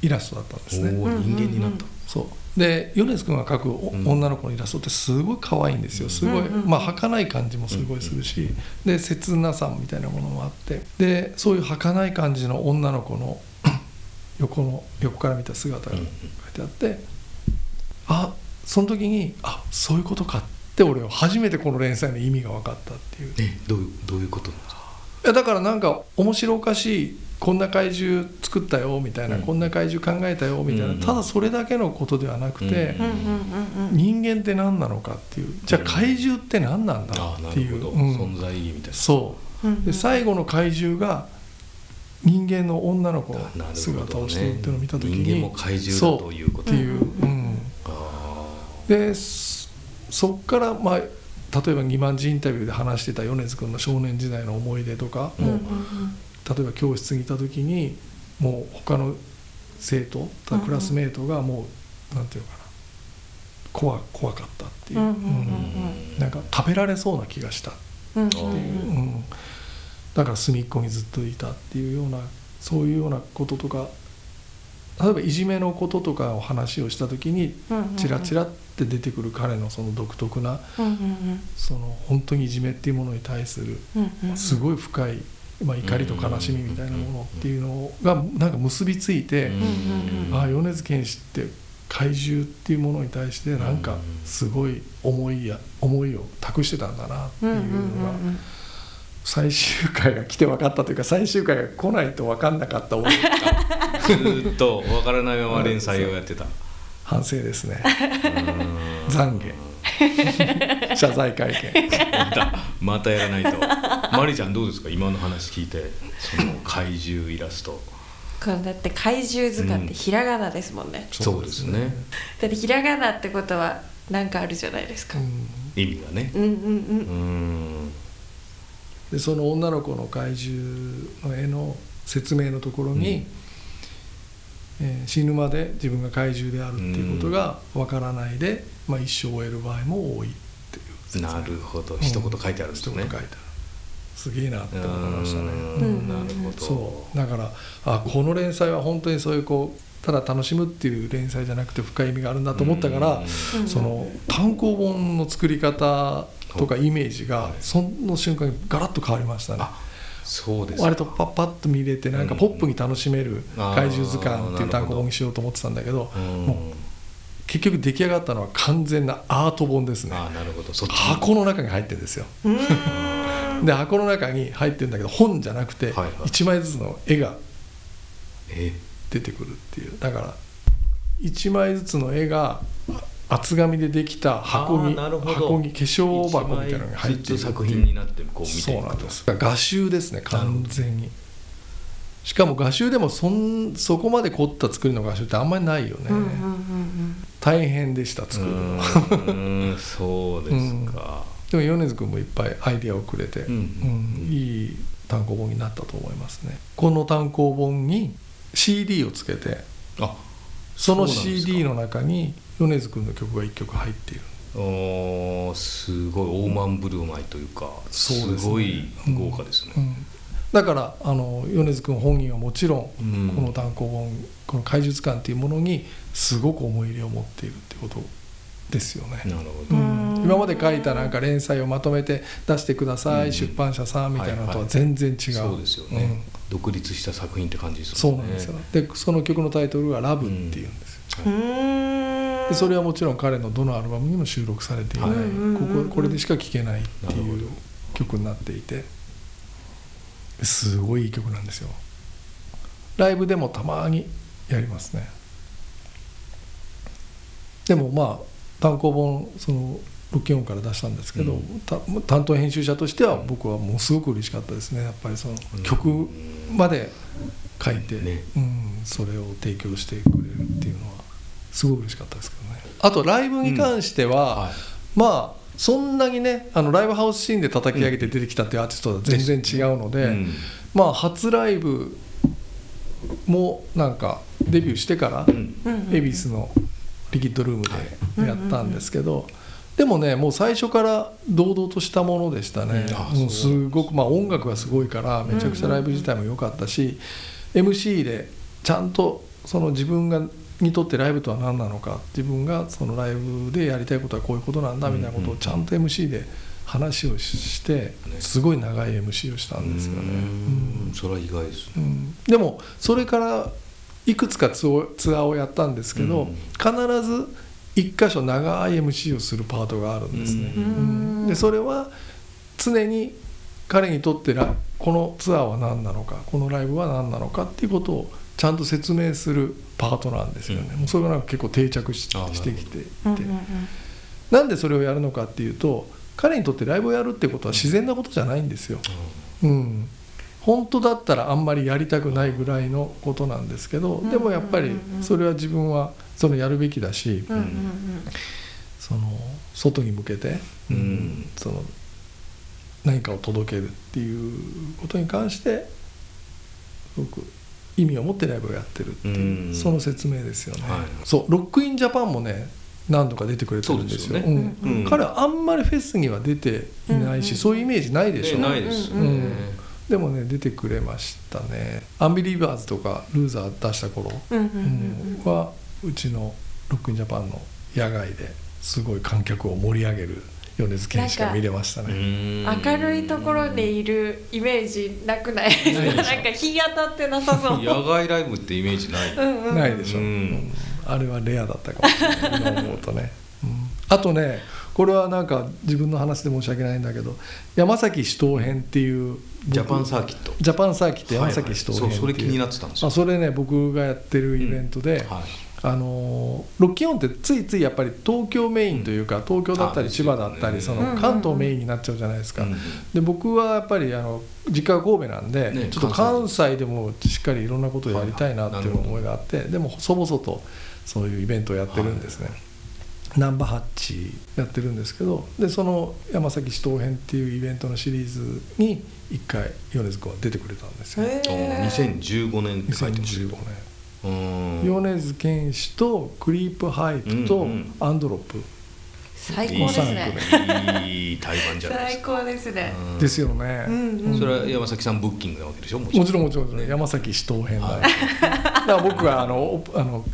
イラストだったんですね。人間になった、そう。で米津君が描くおうん。女の子のイラストってすごい可愛いんですよ。すごい、うんうんうん。まあ儚い感じもすごいするし、で切なさみたいなものもあって。でそういう儚い感じの女の子の *clears throat* 横の横から見た姿が書いてあって、あその時にあそういうことかって俺は初めてこの連載の意味が分かったっていう。えどういうどういうことなんですか？いやだからなんか面白おかしいこんな怪獣作ったよみたいな、うん。こんな怪獣考えたよみたいな、うんうん。ただそれだけのことではなくて、うんうんうんうん。うん人間って何なのかっていうじゃあ怪獣って何なんだああなっていう、存在意義みたいな。そう。うんうん。で最後の怪獣が人間の女の子の姿をしてるっていうのを見た時に人間も怪獣だということ。そうっていう、うん。あでそそっからまあ例えば二万字インタビューで話してた米津君の少年時代の思い出とか、うんうんもう例えば教室にいた時にもう他の生徒クラスメートがもう、なんていうのかな怖怖かったっていう、うんうんうんーなんか食べられそうな気がしたっていう、うんだから隅っこにずっといたっていうようなそういうようなこととか例えばいじめのこととかを話をした時にチラチラって出てくる彼のその独特なうんうんうん。その本当にいじめっていうものに対するすごい深い、まあ、怒りと悲しみみたいなものっていうのがなんか結びついて、うん。うんああ米津玄師って怪獣っていうものに対してなんかすごい思いや思いを託してたんだなっていうのがうん最終回が来て分かったというか最終回が来ないと分かんなかった俺ずーっと分からないまま連載をやってた。*laughs* 反省ですね。うん。懺悔 *laughs* 謝罪会見。またまたやらないと。マリちゃんどうですか？今の話聞いて。その怪獣イラスト。これだって怪獣図鑑ってひらがなですもんね、そうですね。だってひらがなってことは何かあるじゃないですか、うん。意味がね。うん、うんううん。んでその女の子の怪獣の絵の説明のところに、えー死ぬまで自分が怪獣であるっていうことが分からないで、まあ、一生を終える場合も多いっていうなるほど。一言書いてあるんですね。一言書いてある。すげえなって思いましたね。なるほど。そう。だからあこの連載は本当にそういうこうただ楽しむっていう連載じゃなくて深い意味があるんだと思ったから、うん。その単行本の作り方とかイメージがはい。その瞬間にガラッと変わりましたね。あそうです。割とパッパッと見れてなんかポップに楽しめる怪獣図鑑っていう単行なるほど本にしようと思ってたんだけどうん。もう結局出来上がったのは完全なアート本ですね。あなるほど。箱の中に入ってるんですよ。*laughs* で箱の中に入ってるんだけど本じゃなくてはいはい。1枚ずつの絵がえ？出てくるっていう。だから1枚ずつの絵が厚紙でできた箱に箱に化粧箱みたいなのに入っている作品になってこう見てそいうなんです。画集ですね完全に。しかも画集でもそんそこまで凝った作りの画集ってあんまりないよね、うんうんうん大変でした作るの。うーんそうですか、でも米津君もいっぱいアイデアをくれて、うんうんいい単行本になったと思いますね。この単行本に CD をつけてあそのそうなんですか。CD の中に米津君の曲が1曲入っている。すごい大満振る舞いというか、そうですね。すごい豪華ですね、うんだからあの米津君本人はもちろんうん。この単行本この怪獣図鑑っていうものにすごく思い入れを持っているってことですよね。なるほうど、ん。今まで書いたなんか連載をまとめて出してください、うん。出版社さんみたいなのとははいはい。全然違う、そうですよね、独立した作品って感じですもね。そうなんんですよ。でその曲のタイトルが「ラブっていうんですよ、うん。うーんでそれはもちろん彼のどのアルバムにも収録されていない、はいこここれでしか聴けないっていう曲になっていて。すごいいい曲なんですよ。ライブでもたまにやりますね。でもまあ単行本その64から出したんですけど、うん。た担当編集者としては僕はもうすごく嬉しかったですね。やっぱりそのうん。曲まで書いて、ね。うん、それを提供してくれるっていうのはすごい嬉しかったです。けどねあとライブに関しては、はい。まあそんなにねあのライブハウスシーンで叩き上げて出てきたっていうアーティストとは全然違うので、うん。まあ初ライブもなんかデビューしてからうん。恵比寿のリキッドルームでやったんですけど、でもねもう最初から堂々としたものでしたね。うん。すごくまあ音楽がすごいからめちゃくちゃライブ自体も良かったし、MC でちゃんとその自分がにとってライブとは何なのか自分がそのライブでやりたいことはこういうことなんだみたいなことをちゃんと MC で話をしてすごい長い MC をしたんですよね。うん。それは意外ですね。うん。でもそれからいくつかツアーをやったんですけど、うん。必ず一箇所長い MC をするパートがあるんですね。うん。うん。でそれは常に彼にとってラこのツアーは何なのかこのライブは何なのかっていうことをちゃんと説明するパートなんですよね。うん。もうそれがなんか結構定着ししてきて。いて、なんでそれをやるのかっていうと彼にとってライブをやるってことは自然なことじゃないんですよ。うん、本当だったらあんまりやりたくないぐらいのことなんですけどでもやっぱりそれは自分はそのやるべきだしうんうんうん。その外に向けて、うん。その何かを届けるっていうことに関してすごく意味を持ってライブをやってるっていううん。その説明ですよね。はい。そうロックインジャパンもね何度か出てくれてるんですよ。そうですよね。うん。うん彼はあんまりフェスには出ていないし、うんそういうイメージないでしょ。ねないですね。うん。でもね出てくれましたね「アンビリーバーズ」とか「 LOSER」出した頃、うんうんううんん。はうちの ROCK IN JAPAN の野外ですごい観客を盛り上げる米津玄師が見れましたね。うん明るいところにいるイメージなくない？ですか *laughs* なんか日当たってなさそう。*laughs* 野外ライブってイメージない。うんうん。ないでしょ、うあれはレアだったかもしれない。今思うとね、うん。あとねこれはなんか自分の話で申し訳ないんだけど山崎市東編っていう僕ジャパンサーキット。ジャパンサーキット山崎市東編っていう、はいはい。そうそれ気になってたんですよ。あそれね僕がやってるイベントで、はいあのーロッキンオンってついついやっぱり東京メインというか、東京だったりあ千葉だったり、その関東メインになっちゃうじゃないですか、うん。で僕はやっぱりあの実家が神戸なんで、ねちょっと関西。でもしっかりいろんなことをやりたいなっていう思いがあって、でも細々とそういうイベントをやってるんですね、ナンバーハッチやってるんですけどでその山崎市東編っていうイベントのシリーズに一回米津君は出てくれたんですよ、へおー2015年って書いてます2015けど年うん米津玄師とクリープハイプとアンドロップ。最高ですね。いい対バンじゃないです最か高ですね。うん。ですよね、うんうん。それは山崎さんブッキングなわけでしょ？ももちろん。もちろんもちろん。山崎市東編だ、だから僕はあのおあの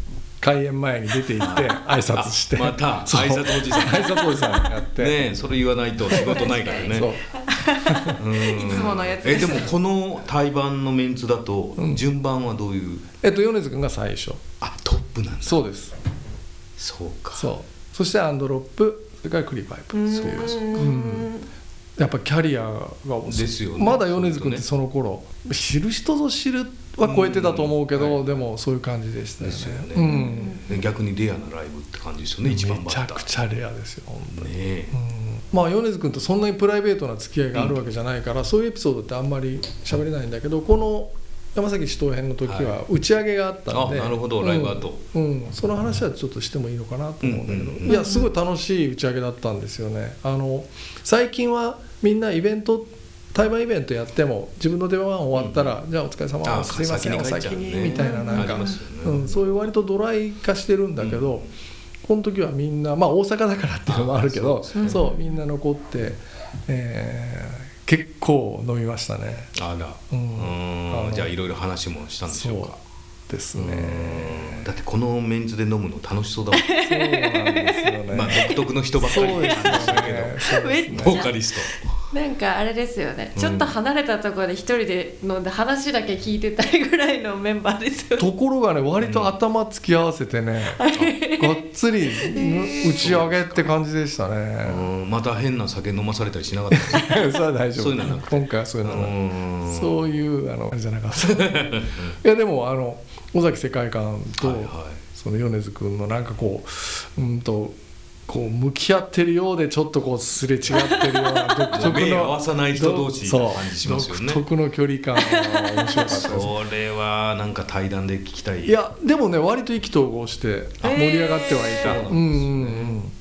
開演前に出て行って *laughs* 挨拶して。また挨拶おじさん。挨拶おじさんやって。ねえそれ言わないと仕事ないからね。そう。うん。いつものやつえです。でもこの対バンのメンツだとうん。順番はどういう？えっと米津君が最初。あトップなんだ。そうです。そうか。そう。そしてアンドロップそれからクリープハイプ。うん。そういうやっぱキャリアがですよね。まだ米津君ってその頃知る人ぞ知るは超えてたと思うけど、うん。はいでもそういう感じでしたよね。ね。うん。で逆にレアなライブって感じですよね一番めバッター。ちゃくちゃレアですよ本当に、ねえ。うん。まあ米津君とそんなにプライベートな付き合いがあるわけじゃないから、そういうエピソードってあんまり喋れないんだけどこの山崎市東編の時はは打ち上げがあったんで、あなるほどライブ後。うん、うんその話はちょっとしてもいいのかなと思うんだけど、うんうんうん。いやすごい楽しい打ち上げだったんですよね。あの最近はみんなイベント対バンイベントやっても自分の出番終わったら、じゃあお疲れ様あすいませんお先にみたいななんあか、ね。うん、そういう割とドライ化してるんだけど、うん。この時はみんなまあ大阪だからっていうのもあるけどあそうそうみんな残って、えー結構飲みましたね。あら。ううんんあのじゃあいろいろ話もしたんでしょうか。そうですうねん。だってこのメンツで飲むの楽しそうだもん。そうなんですよね。*laughs* まあ独特の人ばっかり。そうですよねボーカリスなんかあれですよね、うん。ちょっと離れたところで一人で飲んで話だけ聞いてたいぐらいのメンバーですよね。ところがね割と頭突き合わせてね、*laughs* がっつり打ち上げって感じでしたトね、うん。また変な酒飲まされたりしなかった。で *laughs* すそれは大丈夫。そういうのはなく今回はそういうのそういうあのあれじゃなかった。*laughs* いやでもあの尾崎世界観と、はいはい。その米津君のなんかこううんとこう向き合ってるようでちょっとこうすれ違ってるような独特の目合わさない人同士そうな感じしますよね。独特の距離感は面白かったですそれはなんか対談で聞きたい。いやでもね割と意気投合して盛り上がってはいた、へーうん。うんうん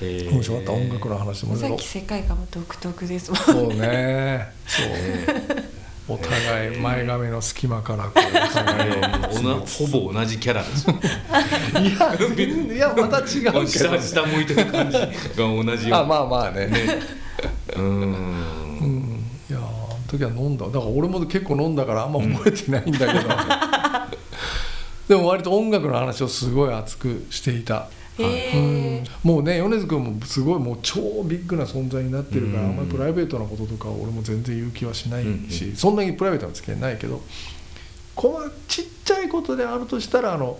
えー。面白かった音楽の話もさっき世界観も独特ですもんそうね。そう *laughs* お互い前髪の隙間からこうお互い。を見つおなめつほぼ同じキャラですよい。や全然い。やまた違うけど、下下向い。てる感じが同じよあまあまあねうーうんい。や時は飲んだだから俺も結構飲んだからあんま覚えてない。んだけど、でも割と音楽の話をすごい。熱くしてい。た、へえうん。もうね米津君もすごいもう超ビッグな存在になってるから、うん。あんまりプライベートなこととか俺も全然言う気はしないし、うん。そんなにプライベートな付き合いないけどこのちっちゃいことであるとしたらあの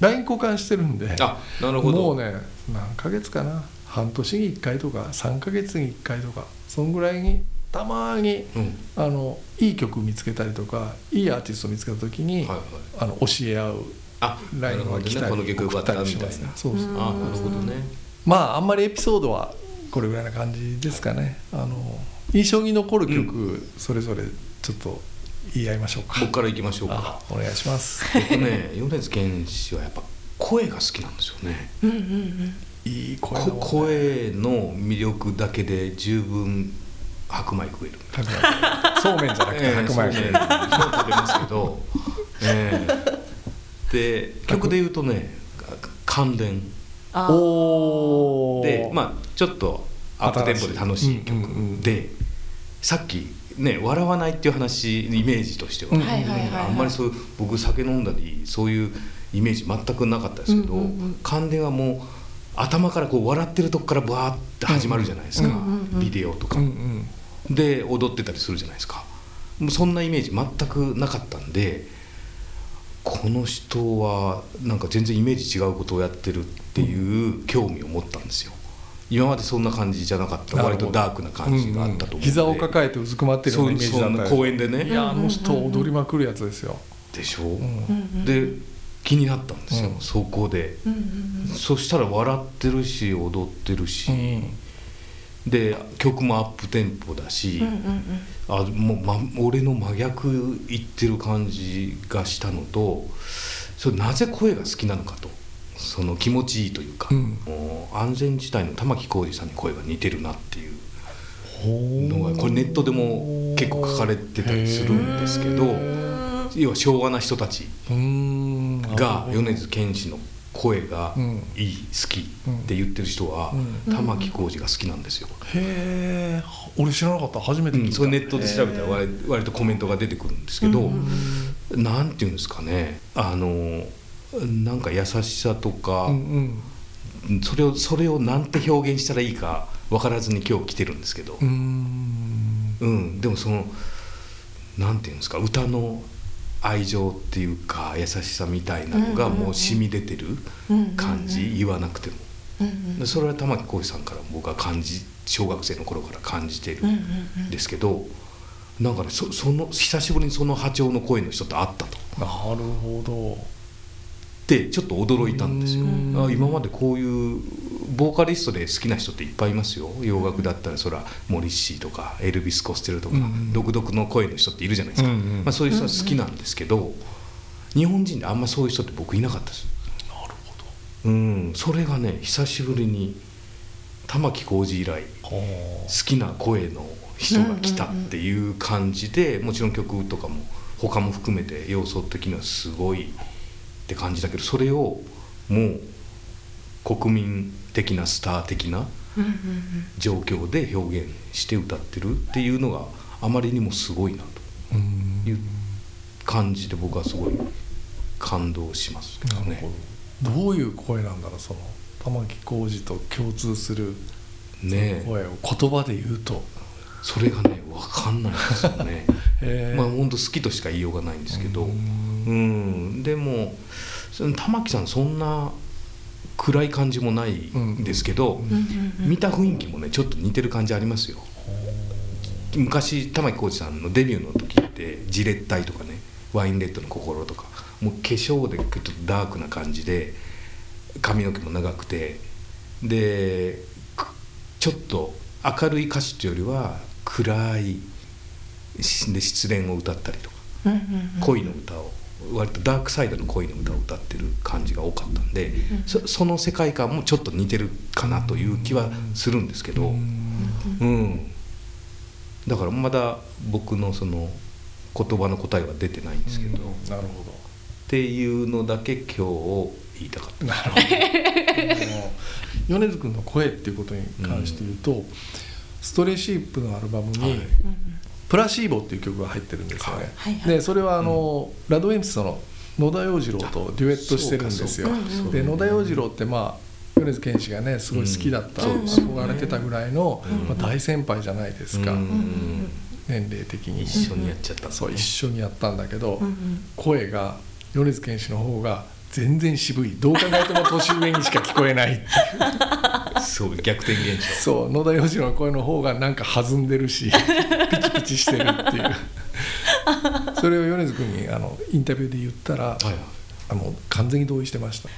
LINE 交換してるんであなるほど。もうね何ヶ月かな。半年に1回とか3ヶ月に1回とかそんぐらいにたまにうん。あのいい曲見つけたりとかいいアーティスト見つけた時に、はいはい。あの教え合うあなる LINE ほどね。が来たりこの曲よかったなみたいな。そうそううんあなるほどね。まああんまりエピソードはこれぐらいな感じですかね。あの印象に残る曲、それぞれちょっと言い合いましょうか。僕からいきましょうか。あお願いします。僕ね米津玄師はやっぱ声が好きなんですよね。うんうんうん。いい声だこもんね。声の魅力だけで十分白米食える。そうめんじゃなくて白米。そうね食べますけど、ええで曲で言うとね「感電。あー。お」おでまあちょっとアップテンポで楽しい曲。うんうんうんでさっきね笑わないっていう話イメージとしては、あんまりそういう僕酒飲んだりそういうイメージ全くなかったですけど、うんうんうん。感電はもう頭からこう笑ってるとこからバーって始まるじゃないですか、うんうんうん。ビデオとか、うんうん。で踊ってたりするじゃないですか。もうそんなイメージ全くなかったんでこの人はなんか全然イメージ違うことをやってるっていう興味を持ったんですよ。今までそんな感じじゃなかった。割とダークな感じがあったと思うん。で、膝を抱えてうずくまってるようなイメージ公園でね。いやあの人踊りまくるやつですよ、でしょ、うんうんうん。で気になったんですよ、うん。そこで。うんうんそしたら笑ってるし踊ってるし、うんで曲もアップテンポだし、うんうんうん。あもう、ま、俺の真逆言ってる感じがしたのとそれなぜ声が好きなのかと。その気持ちいいというか、うん。もう安全地帯の玉置浩二さんに声が似てるなっていう。ののがこれネットでも結構書かれてたりするんですけど要は昭和な人たちが米津玄師の声がうん。いい好きって言ってる人はうん。玉置浩二が好きなんですよ。へえ。俺知らなかった。初めて聞いた、うんそれネットで調べたら割割とコメントが出てくるんですけど、うんなんていうんですかね。あのなんか優しさとか、うんそれをそれをなんて表現したらいいか分からずに今日来てるんですけど。う、ん。うん。でもそのなんていうんですか歌の愛情っていうか優しさみたいなのがもう染み出てる感じ、言わなくても。うんうん。でそれは玉置浩二さんから僕は感じ小学生の頃から感じてるうんうんん。ですけど、なんかねそその久しぶりにその波長の声の人と会ったと。なるほど。ってちょっと驚いたんですよ。うん。あ今までこういうボーカリストで好きな人っていっぱいいますよ。洋楽だったらそらモリッシーとかエルビス・コステルとか、うん独特の声の人っているじゃないですか、まあ、そういう人は好きなんですけど、日本人であんまそういう人って僕いなかったです。なるほうん。それがね久しぶりに玉置浩二以来ど好きな声の人が来たっていう感じで、もちろん曲とかも他も含めて要素的にはすごいって感じだけどそれをもう国民的なスター的な状況で表現して歌ってるっていうのがあまりにもすごいなうん。という感じで僕はすごい感動しますけどね。ど。どういう声なんだろうその玉置浩二と共通するねえ。声を言葉で言うと。それがね分かんないんですよね。*laughs* まあ本当好きとしか言いようがないんですけど。うん。うん、でも玉木さんそんな暗い感じもないんですけど、見た雰囲気もねちょっと似てる感じありますよ。昔玉置浩二さんのデビューの時ってジレッタイとかねワインレッドの心とかもう化粧でちょっとダークな感じで髪の毛も長くてでくちょっと明るい歌詞っていうよりは暗いしで失恋を歌ったりとか恋の歌を割とダークサイドの恋の歌を歌ってる感じが多かったんで、そその世界観もちょっと似てるかなという気はするんですけど、うん。だからまだ僕のその言葉の答えは出てないんですけど、っなるほど。ていうのだけ今日言いたかった。なるほど。*laughs* 米津君の声っていうことに関して言うと、ストレーシープのアルバムにはい「プラシーボ」っていう曲が入ってるんですよね、はいはい。でそれはあの、ラドウィンプスの野田洋次郎とデュエットしてるんですよ。で野田洋次郎ってまあ米津玄師がねすごい好きだった、うん。憧れてたぐらいの、うん。まあ、大先輩じゃないですか、うん。年齢的に。一緒にやっちゃった。んだねそう一緒にやったんだけど、うんうん。声が米津玄師の方が全然渋い。どう考えても年上にしか聞こえないっていう。*laughs* そう逆転現象。そう野田洋次郎の声の方がなんか弾んでるし *laughs* ピチピチしてるっていう。それを米津君にあのインタビューで言ったら、はいはい。あの完全に同意してました。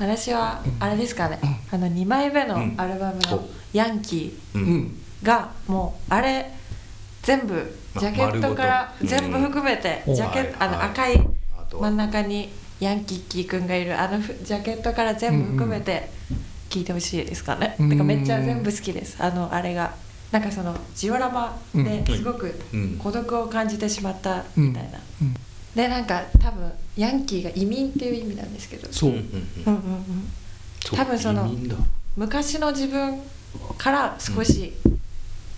私はあれですかね、あの2枚目のアルバムのう。ん「ヤンキううん。ん、ー」がもうあれ全部ジャケットからま全部含めてうん。ジャケットあのはい。赤い真ん中にヤンキッキーくんがいるあのふジャケットから全部含めて聞いてほしいですかね、うんてかめっちゃ全部好きです。あのあれがなんかそのジオラマですごくうん。孤独を感じてしまったみたいな、うん。でなんか多分ヤンキーが移民っていう意味なんですけど。そう、うんうんうん。多分その昔の自分から少し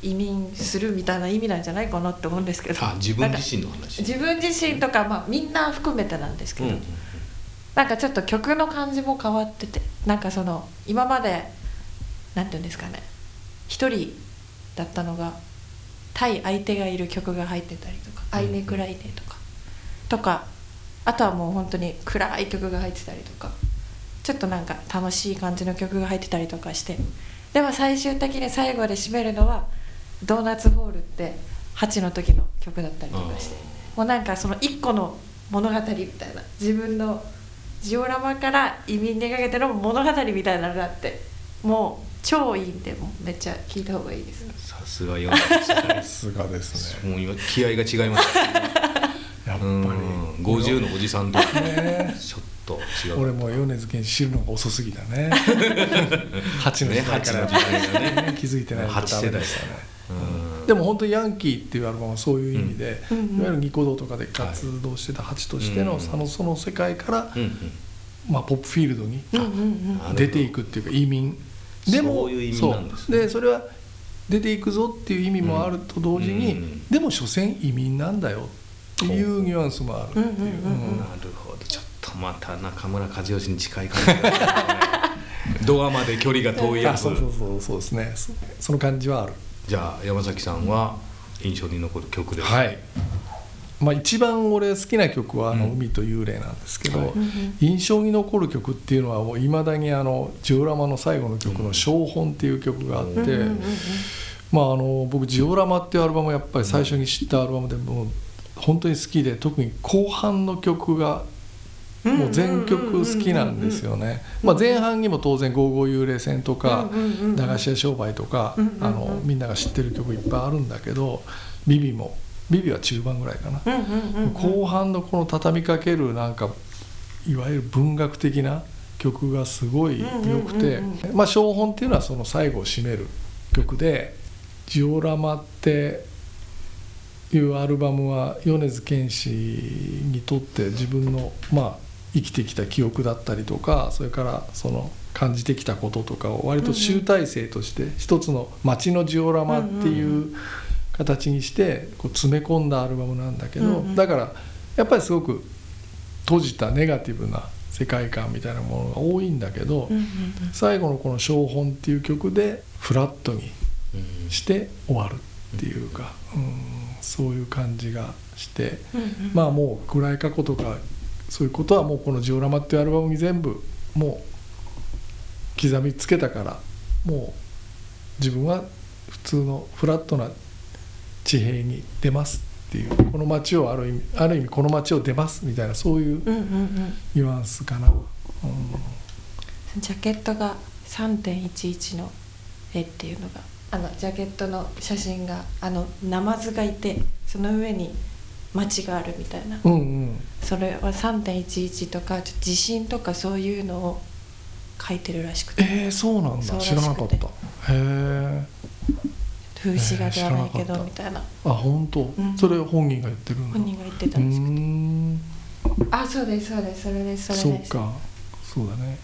移民するみたいな意味なんじゃないかなって思うんですけど。あ自分自身の話。自分自身とか、まあ、みんな含めてなんですけど、うんうんなんかちょっと曲の感じも変わっててなんかその今までなんていうんですかね一人だったのが対相手がいる曲が入ってたりとか「アイネクライネ」とかとかあとはもう本当に暗い曲が入ってたりとかちょっとなんか楽しい感じの曲が入ってたりとかしてでも最終的に最後で締めるのは「ドーナツホール」って8の時の曲だったりとかしてもうなんかその一個の物語みたいな自分のジオラマから移民にかけての物語みたいなのがあって。もう超いいんでもうめっちゃ聞いた方がいいです。さすが読んでますねさすがですね。もう今気合が違います。ね *laughs* やっぱり。うん。50のおじさんと。ね。ちょっと違う。俺も米津玄師知るのが遅すぎたね。*laughs* 8の時代から。ね八の時代がね。気づいてないとダメでしたね。うんでも本当にヤンキーっていうアルバムはそういう意味で、うんいわゆるニコ動とかで活動してたハチとしての,、はいそのその世界から、うんうん。まあ、ポップフィールドに出ていくっていうか移民。でもそうですね。それは出ていくぞっていう意味もあると同時に、うんうんでも所詮移民なんだよっていうニュアンスもあるっていう。なるほど。ちょっとまた中村和義に近い感じ *laughs* ドアまで距離が遠いやつ。あそうそうそう。そうですね。そその感じはあるじゃあ山崎さんは印象に残る曲です。はい。まあ、一番俺好きな曲はあの「うん。海と幽霊」なんですけど、はい。印象に残る曲っていうのはもういまだにあのジオラマの最後の曲の「小本」っていう曲があって、うんうんうんうん。まあ、あの僕ジオラマっていうアルバムをやっぱり最初に知ったアルバムでもう本当に好きで特に後半の曲がもう全曲好きなんですよね。まあ前半にも当然「ゴーゴー幽霊船」とかうんうんうんうん「駄菓子屋商売」とかあのみんなが知ってる曲いっぱいあるんだけど「ビビ」も「ビビ」は中盤ぐらいかな。後半のこの畳みかけるなんかいわゆる文学的な曲がすごい良くてまあ小本っていうのはその最後を締める曲で「ジオラマ」っていうアルバムは米津玄師にとって自分のまあ生きてきた記憶だったりとかそれからその感じてきたこととかを割と集大成として一つの街のジオラマっていう形にしてこう詰め込んだアルバムなんだけど、だからやっぱりすごく閉じたネガティブな世界観みたいなものが多いんだけど、最後のこの「小本」っていう曲でフラットにうんして終わるっていうか、うん、そういう感じがして、まあもう暗い過去とかそういうことはもうこの「ジオラマ」っていうアルバムに全部もう刻みつけたからもう自分は普通のフラットな地平に出ますっていうこの街をある意味ある意味この街を出ますみたいなそういうニュアンスかな。うんジャケットが3.11の絵っていうのがあのジャケットの写真があのナマズがいてその上に街があるみたいな、うんうん。それは3.11とか地震とかそういうのを書いてるらしくて。えー、そうなんだ。知らなかった。くてへえ風刺画ではないけえーみたいな。あ本当、ん。それ本人が言ってる本人が言ってたんですけど。ん。あそうですそうですそれですそれです。そうか。そうだね。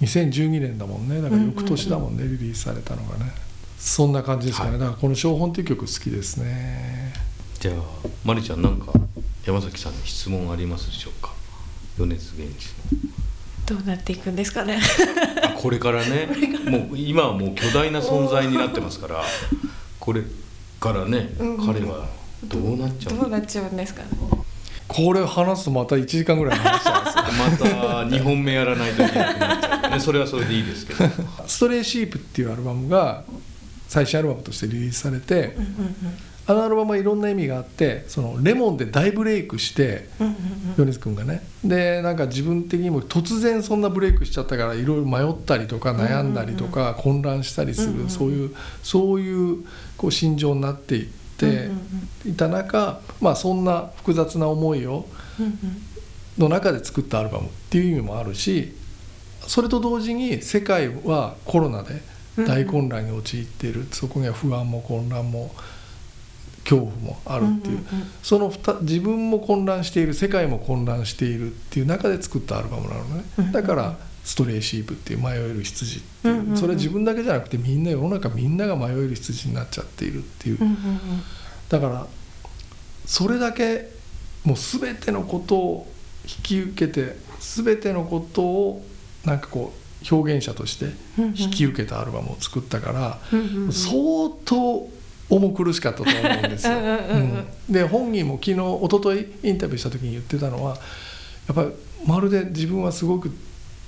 2012年だもんね。だから翌年だもんね、リリースされたのがね。そんな感じですかね、はい。だからこの「小本」っていう曲好きですねじゃあまりちゃんなんか山崎さんに質問ありますでしょうか？米津玄師どうなっていくんですかね。これからね。*laughs* もう今はもう巨大な存在になってますからこれからね、うん。うん彼はどうなっちゃうの？どうなっちゃうんですかね。これ話すとまた1時間ぐらい話しちゃうんですよ。*laughs* また2本目やらないといけなくなっちゃう、ね、それはそれでいいですけど。ストレイシープっていうアルバムが最新アルバムとしてリリースされてうんうんあのアルバムはいろんな意味があってそのレモンで大ブレイクして米津君がね。でなんか自分的にも突然そんなブレイクしちゃったからいろいろ迷ったりとか悩んだりとか混乱したりするそういうそういうこう心情になっていっていた中まあそんな複雑な思いをの中で作ったアルバムっていう意味もあるしそれと同時に世界はコロナで大混乱に陥っている。そこには不安も混乱も恐怖もあるっていう。んんん。その二自分も混乱している世界も混乱しているっていう中で作ったアルバムなのね。うんだから「ストレイシープ」っていう迷える羊っていう。んうんううん。それは自分だけじゃなくてみんな世の中みんなが迷える羊になっちゃっているっていう。うんうんだからそれだけもう全てのことを引き受けて全てのことをなんかこう表現者としてうんうん引き受けたアルバムを作ったからうんうんうん。相当重苦しかったと思うんですよ。うんで本人も昨日一昨日インタビューした時に言ってたのはやっぱりまるで自分はすごく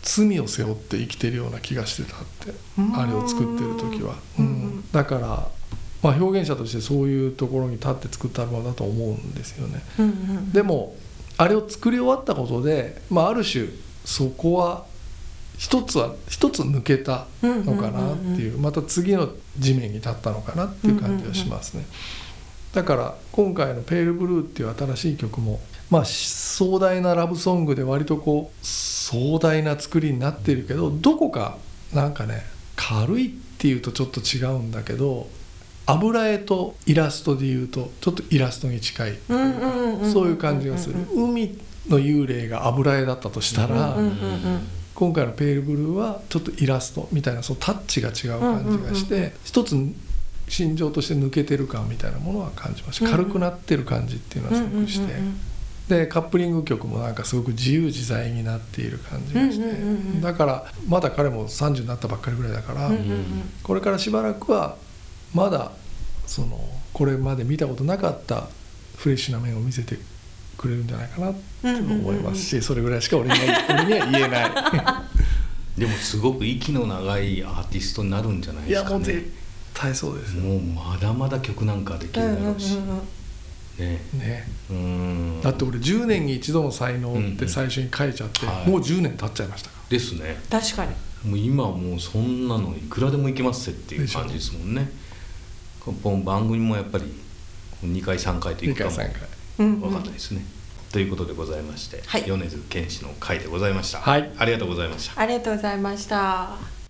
罪を背負って生きてるような気がしてたってうんあれを作ってる時は。ううんんだから、まあ、表現者としてそういうところに立って作ったアルバムだと思うんですよね。うんうんでもあれを作り終わったことで、まあ、ある種そこは一つは一つ抜けたのかなっていうまた次の地面に立ったのかなっていう感じはしますね。だから今回の「ペールブルー」っていう新しい曲も、まあ、壮大なラブソングで割とこう壮大な作りになってるけどどこかなんかね軽いっていうとちょっと違うんだけど油絵とイラストでいうとちょっとイラストに近いそういう感じがする。海の幽霊が油絵だったとしたら、今回の「ペールブルー」はちょっとイラストみたいなそのタッチが違う感じがして、うんうんうん一つ心情として抜けてる感みたいなものは感じました、うんうん。軽くなってる感じっていうのはすごくして、うんうんうんでカップリング曲もなんかすごく自由自在になっている感じがして、うんうんうんうんだからまだ彼も30になったばっかりぐらいだから、うんうんうん。これからしばらくはまだそのこれまで見たことなかったフレッシュな面を見せてくれるんじゃないかなと思いますし、それぐらいしか俺には俺には言えない。*laughs* でもすごく息の長いアーティストになるんじゃないいですかね。やもう絶対そうですよ、もうまだまだ曲なんかできるだろうし、うんうんうんうん。ね。ね、うん。だって俺10年に一度の才能って最初に書いちゃって、うんはい。もう10年経っちゃいましたかですね。確かに。もう今はもうそんなのいくらでもいけますっていう感じですもんね。この番組もやっぱり2回3回とら2いくか回も3回。うんうん分かんないですね、ということでございまして、はい。米津玄師の回でございました、はい。ありがとうございました。ありがとうございました